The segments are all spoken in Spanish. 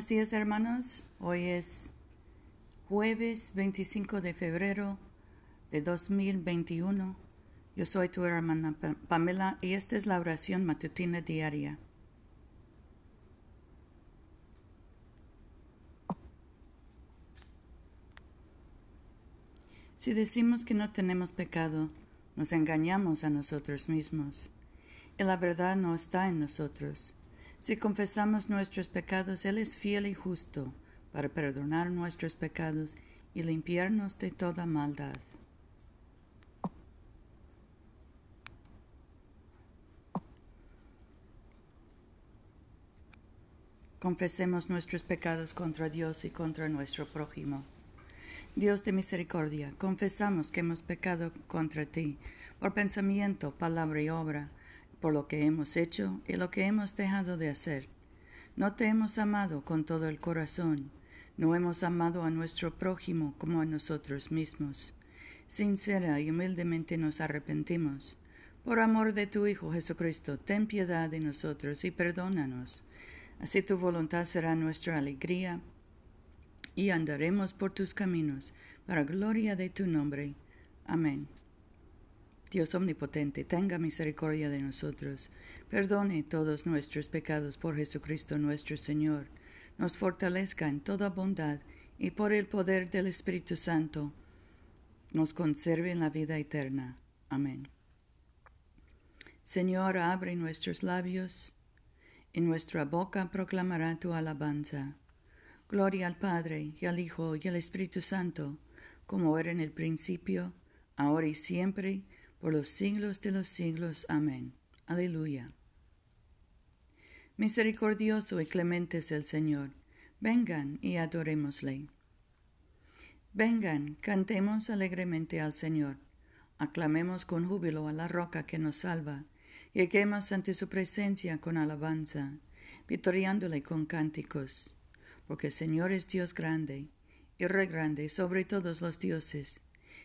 Buenos días hermanos, hoy es jueves 25 de febrero de 2021. Yo soy tu hermana Pamela y esta es la oración matutina diaria. Si decimos que no tenemos pecado, nos engañamos a nosotros mismos y la verdad no está en nosotros. Si confesamos nuestros pecados, Él es fiel y justo para perdonar nuestros pecados y limpiarnos de toda maldad. Confesemos nuestros pecados contra Dios y contra nuestro prójimo. Dios de misericordia, confesamos que hemos pecado contra ti por pensamiento, palabra y obra por lo que hemos hecho y lo que hemos dejado de hacer. No te hemos amado con todo el corazón, no hemos amado a nuestro prójimo como a nosotros mismos. Sincera y humildemente nos arrepentimos. Por amor de tu Hijo Jesucristo, ten piedad de nosotros y perdónanos. Así tu voluntad será nuestra alegría y andaremos por tus caminos, para gloria de tu nombre. Amén. Dios omnipotente, tenga misericordia de nosotros, perdone todos nuestros pecados por Jesucristo nuestro Señor, nos fortalezca en toda bondad y por el poder del Espíritu Santo nos conserve en la vida eterna. Amén. Señor, abre nuestros labios, y nuestra boca proclamará tu alabanza. Gloria al Padre, y al Hijo, y al Espíritu Santo, como era en el principio, ahora y siempre, por los siglos de los siglos. Amén. Aleluya. Misericordioso y clemente es el Señor. Vengan y adorémosle. Vengan, cantemos alegremente al Señor. Aclamemos con júbilo a la roca que nos salva. Lleguemos ante su presencia con alabanza, victoriándole con cánticos. Porque el Señor es Dios grande, y Rey grande sobre todos los dioses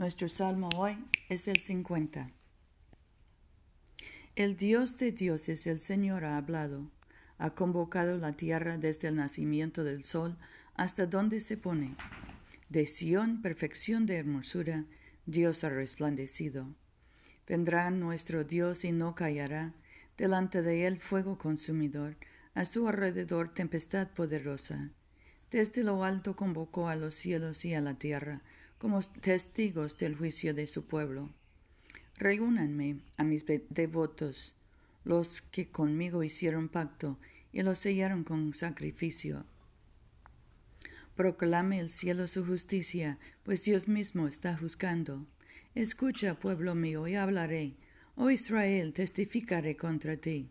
Nuestro salmo hoy es el 50. El Dios de dioses, el Señor, ha hablado, ha convocado la tierra desde el nacimiento del sol hasta donde se pone. De Sión, perfección de hermosura, Dios ha resplandecido. Vendrá nuestro Dios y no callará, delante de él fuego consumidor, a su alrededor tempestad poderosa. Desde lo alto convocó a los cielos y a la tierra, como testigos del juicio de su pueblo. Reúnanme a mis devotos, los que conmigo hicieron pacto y los sellaron con sacrificio. Proclame el cielo su justicia, pues Dios mismo está juzgando. Escucha, pueblo mío, y hablaré. Oh Israel, testificaré contra ti.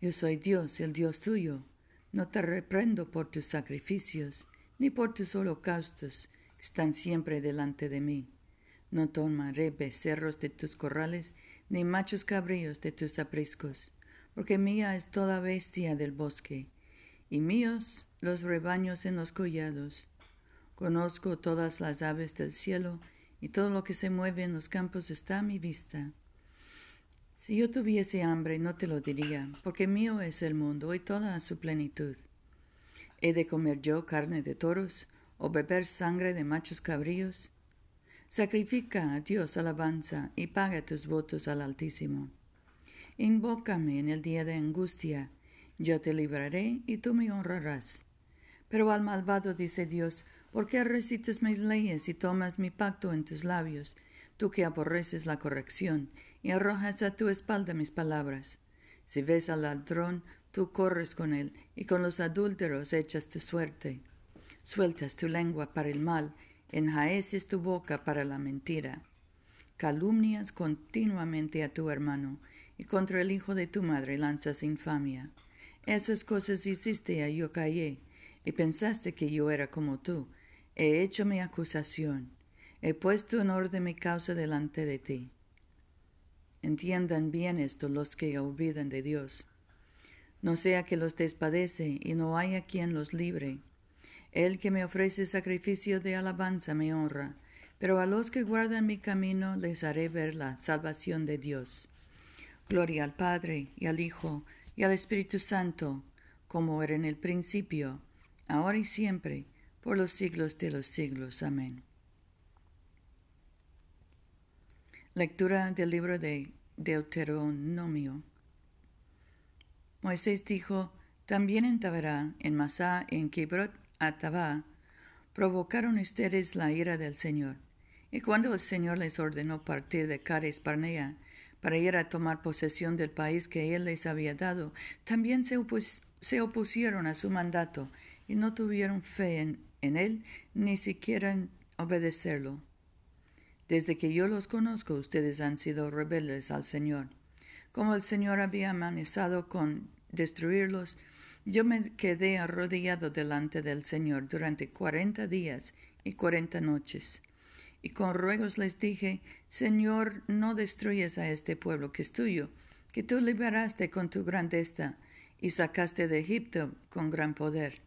Yo soy Dios, el Dios tuyo. No te reprendo por tus sacrificios, ni por tus holocaustos, están siempre delante de mí. No tomaré becerros de tus corrales, ni machos cabríos de tus apriscos, porque mía es toda bestia del bosque, y míos los rebaños en los collados. Conozco todas las aves del cielo, y todo lo que se mueve en los campos está a mi vista. Si yo tuviese hambre, no te lo diría, porque mío es el mundo y toda su plenitud. ¿He de comer yo carne de toros? O beber sangre de machos cabríos? Sacrifica a Dios alabanza y paga tus votos al Altísimo. Invócame en el día de angustia, yo te libraré y tú me honrarás. Pero al malvado dice Dios, ¿por qué recites mis leyes y tomas mi pacto en tus labios, tú que aborreces la corrección y arrojas a tu espalda mis palabras? Si ves al ladrón, tú corres con él, y con los adúlteros echas tu suerte. Sueltas tu lengua para el mal, enjaeces tu boca para la mentira. Calumnias continuamente a tu hermano, y contra el hijo de tu madre lanzas infamia. Esas cosas hiciste y yo callé, y pensaste que yo era como tú. He hecho mi acusación. He puesto en orden mi causa delante de ti. Entiendan bien esto los que olvidan de Dios. No sea que los despadece y no haya quien los libre. El que me ofrece sacrificio de alabanza me honra, pero a los que guardan mi camino les haré ver la salvación de Dios. Gloria al Padre y al Hijo y al Espíritu Santo, como era en el principio, ahora y siempre, por los siglos de los siglos. Amén. Lectura del libro de Deuteronomio. Moisés dijo, también en Taberá, en Masá, en Kibrot Atabá, provocaron ustedes la ira del Señor. Y cuando el Señor les ordenó partir de Cades Barnea para ir a tomar posesión del país que Él les había dado, también se, opusieron a su mandato y no tuvieron fe en, en Él, ni siquiera en obedecerlo. Desde que yo los conozco, ustedes han sido rebeldes al Señor. Como el Señor había amenazado con destruirlos, yo me quedé arrodillado delante del Señor durante cuarenta días y cuarenta noches. Y con ruegos les dije, Señor, no destruyes a este pueblo que es tuyo, que tú liberaste con tu grandeza y sacaste de Egipto con gran poder.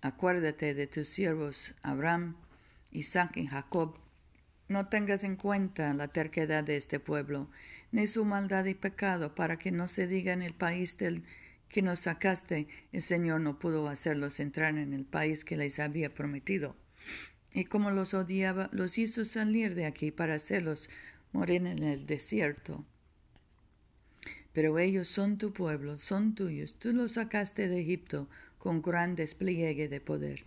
Acuérdate de tus siervos Abraham, Isaac y Jacob. No tengas en cuenta la terquedad de este pueblo, ni su maldad y pecado, para que no se diga en el país del que nos sacaste, el Señor no pudo hacerlos entrar en el país que les había prometido. Y como los odiaba, los hizo salir de aquí para hacerlos morir en el desierto. Pero ellos son tu pueblo, son tuyos, tú los sacaste de Egipto con gran despliegue de poder.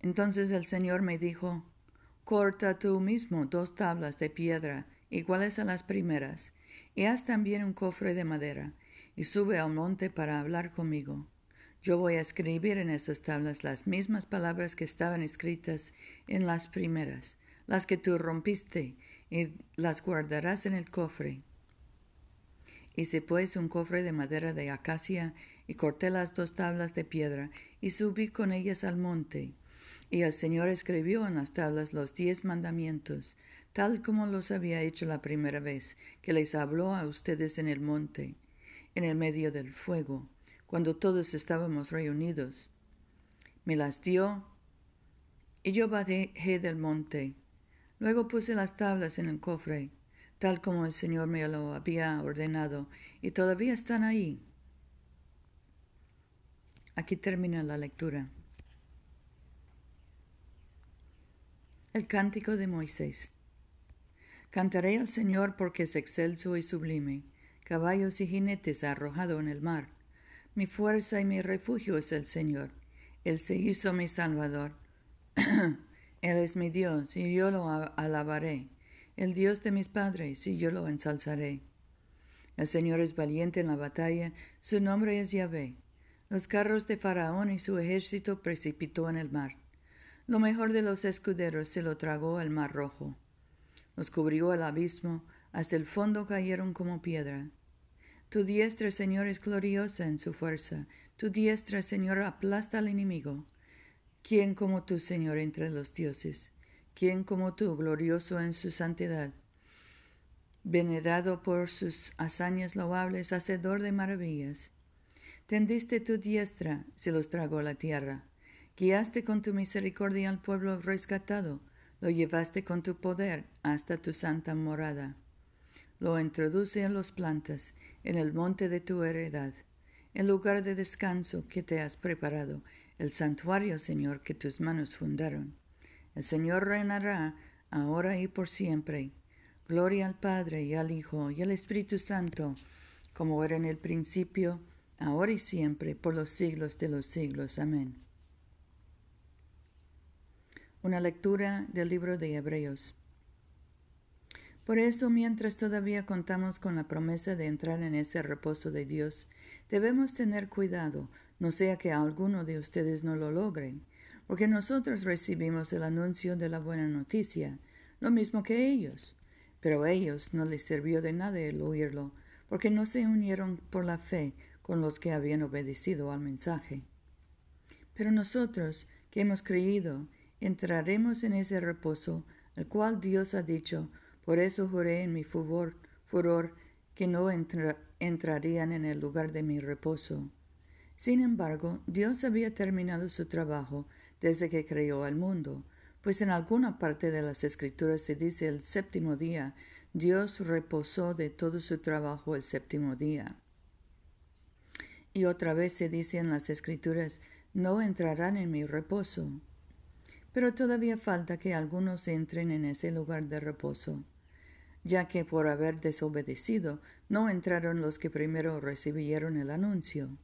Entonces el Señor me dijo, Corta tú mismo dos tablas de piedra iguales a las primeras, y haz también un cofre de madera, y sube al monte para hablar conmigo. Yo voy a escribir en esas tablas las mismas palabras que estaban escritas en las primeras, las que tú rompiste, y las guardarás en el cofre. Hice pues un cofre de madera de acacia, y corté las dos tablas de piedra, y subí con ellas al monte. Y el Señor escribió en las tablas los diez mandamientos, tal como los había hecho la primera vez que les habló a ustedes en el monte en el medio del fuego, cuando todos estábamos reunidos. Me las dio y yo bajé del monte. Luego puse las tablas en el cofre, tal como el Señor me lo había ordenado, y todavía están ahí. Aquí termina la lectura. El cántico de Moisés. Cantaré al Señor porque es excelso y sublime caballos y jinetes arrojado en el mar. Mi fuerza y mi refugio es el Señor. Él se hizo mi Salvador. Él es mi Dios y yo lo alabaré. El Dios de mis padres y yo lo ensalzaré. El Señor es valiente en la batalla, su nombre es Yahvé. Los carros de Faraón y su ejército precipitó en el mar. Lo mejor de los escuderos se lo tragó el mar rojo. Los cubrió el abismo, hasta el fondo cayeron como piedra. Tu diestra, Señor, es gloriosa en su fuerza. Tu diestra, Señor, aplasta al enemigo. ¿Quién como tú, Señor, entre los dioses? ¿Quién como tú, glorioso en su santidad? Venerado por sus hazañas loables, hacedor de maravillas. Tendiste tu diestra, se los tragó la tierra. Guiaste con tu misericordia al pueblo rescatado, lo llevaste con tu poder hasta tu santa morada lo introduce en las plantas, en el monte de tu heredad, en lugar de descanso que te has preparado, el santuario, Señor, que tus manos fundaron. El Señor reinará ahora y por siempre. Gloria al Padre y al Hijo y al Espíritu Santo, como era en el principio, ahora y siempre, por los siglos de los siglos. Amén. Una lectura del libro de Hebreos. Por eso, mientras todavía contamos con la promesa de entrar en ese reposo de Dios, debemos tener cuidado, no sea que alguno de ustedes no lo logre, porque nosotros recibimos el anuncio de la buena noticia, lo mismo que ellos, pero a ellos no les sirvió de nada el oírlo, porque no se unieron por la fe con los que habían obedecido al mensaje. Pero nosotros, que hemos creído, entraremos en ese reposo, el cual Dios ha dicho, por eso juré en mi furor, furor que no entrarían en el lugar de mi reposo. Sin embargo, Dios había terminado su trabajo desde que creó el mundo, pues en alguna parte de las Escrituras se dice el séptimo día, Dios reposó de todo su trabajo el séptimo día. Y otra vez se dice en las Escrituras, no entrarán en mi reposo. Pero todavía falta que algunos entren en ese lugar de reposo, ya que por haber desobedecido no entraron los que primero recibieron el anuncio.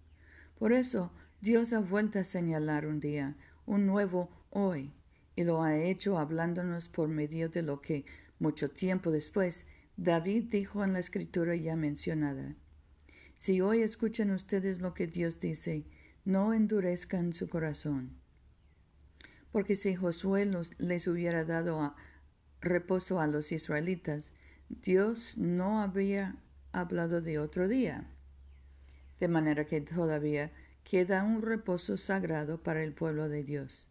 Por eso Dios ha vuelto a señalar un día, un nuevo hoy, y lo ha hecho hablándonos por medio de lo que, mucho tiempo después, David dijo en la escritura ya mencionada. Si hoy escuchan ustedes lo que Dios dice, no endurezcan su corazón. Porque si Josué les hubiera dado reposo a los israelitas, Dios no había hablado de otro día. De manera que todavía queda un reposo sagrado para el pueblo de Dios.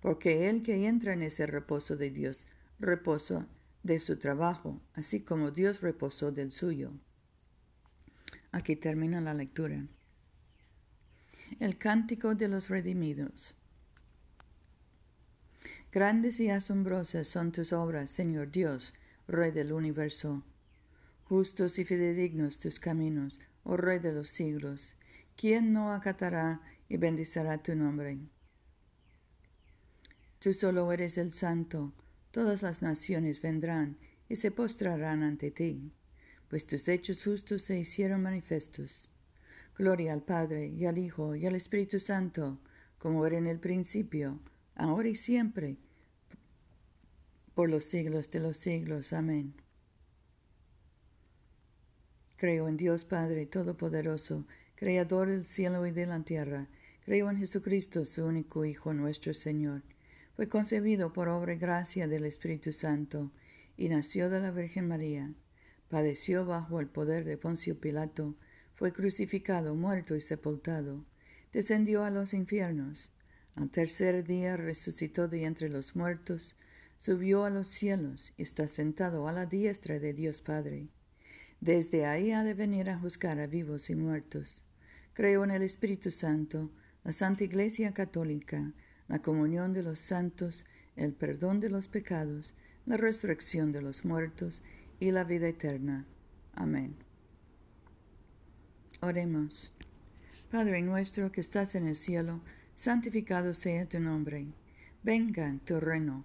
Porque el que entra en ese reposo de Dios, reposo de su trabajo, así como Dios reposó del suyo. Aquí termina la lectura. El cántico de los redimidos. Grandes y asombrosas son tus obras, Señor Dios, Rey del universo. Justos y fidedignos tus caminos, oh Rey de los siglos. ¿Quién no acatará y bendicirá tu nombre? Tú solo eres el santo, todas las naciones vendrán y se postrarán ante ti pues tus hechos justos se hicieron manifestos. Gloria al Padre, y al Hijo, y al Espíritu Santo, como era en el principio, ahora y siempre, por los siglos de los siglos. Amén. Creo en Dios Padre Todopoderoso, Creador del cielo y de la tierra. Creo en Jesucristo, su único Hijo, nuestro Señor. Fue concebido por obra y gracia del Espíritu Santo, y nació de la Virgen María padeció bajo el poder de Poncio Pilato, fue crucificado, muerto y sepultado, descendió a los infiernos, al tercer día resucitó de entre los muertos, subió a los cielos y está sentado a la diestra de Dios Padre. Desde ahí ha de venir a juzgar a vivos y muertos. Creo en el Espíritu Santo, la Santa Iglesia Católica, la comunión de los santos, el perdón de los pecados, la resurrección de los muertos y la vida eterna. Amén. Oremos. Padre nuestro que estás en el cielo, santificado sea tu nombre. Venga tu reino,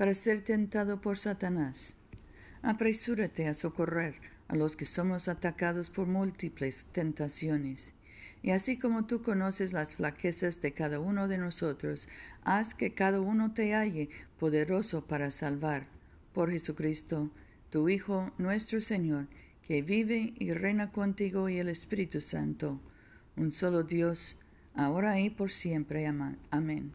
para ser tentado por Satanás, apresúrate a socorrer a los que somos atacados por múltiples tentaciones. Y así como tú conoces las flaquezas de cada uno de nosotros, haz que cada uno te halle poderoso para salvar. Por Jesucristo, tu Hijo nuestro Señor, que vive y reina contigo y el Espíritu Santo, un solo Dios, ahora y por siempre. Amén.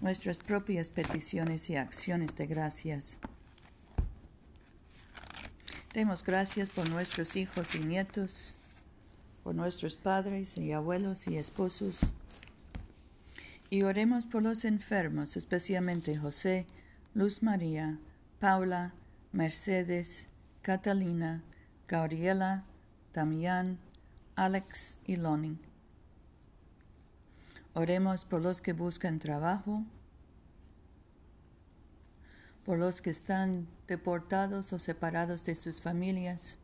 nuestras propias peticiones y acciones de gracias. Demos gracias por nuestros hijos y nietos, por nuestros padres y abuelos y esposos. Y oremos por los enfermos, especialmente José, Luz María, Paula, Mercedes, Catalina, Gabriela, Damián, Alex y Lonnie. Oremos por los que buscan trabajo, por los que están deportados o separados de sus familias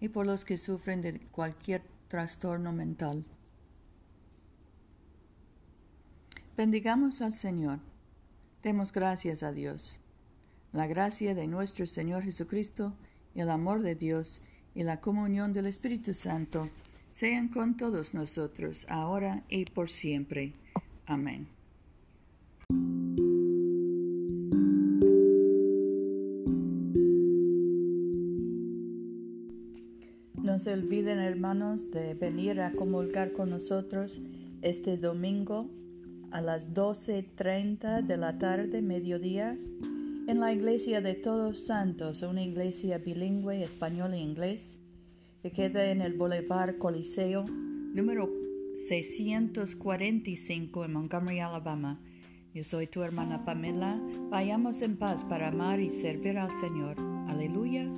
y por los que sufren de cualquier trastorno mental. Bendigamos al Señor. Demos gracias a Dios. La gracia de nuestro Señor Jesucristo, el amor de Dios y la comunión del Espíritu Santo sean con todos nosotros, ahora y por siempre. Amén. No se olviden, hermanos, de venir a comulgar con nosotros este domingo a las 12.30 de la tarde, mediodía, en la iglesia de Todos Santos, una iglesia bilingüe español e inglés, que queda en el Boulevard Coliseo, número 645 en Montgomery, Alabama. Yo soy tu hermana Pamela. Vayamos en paz para amar y servir al Señor. Aleluya.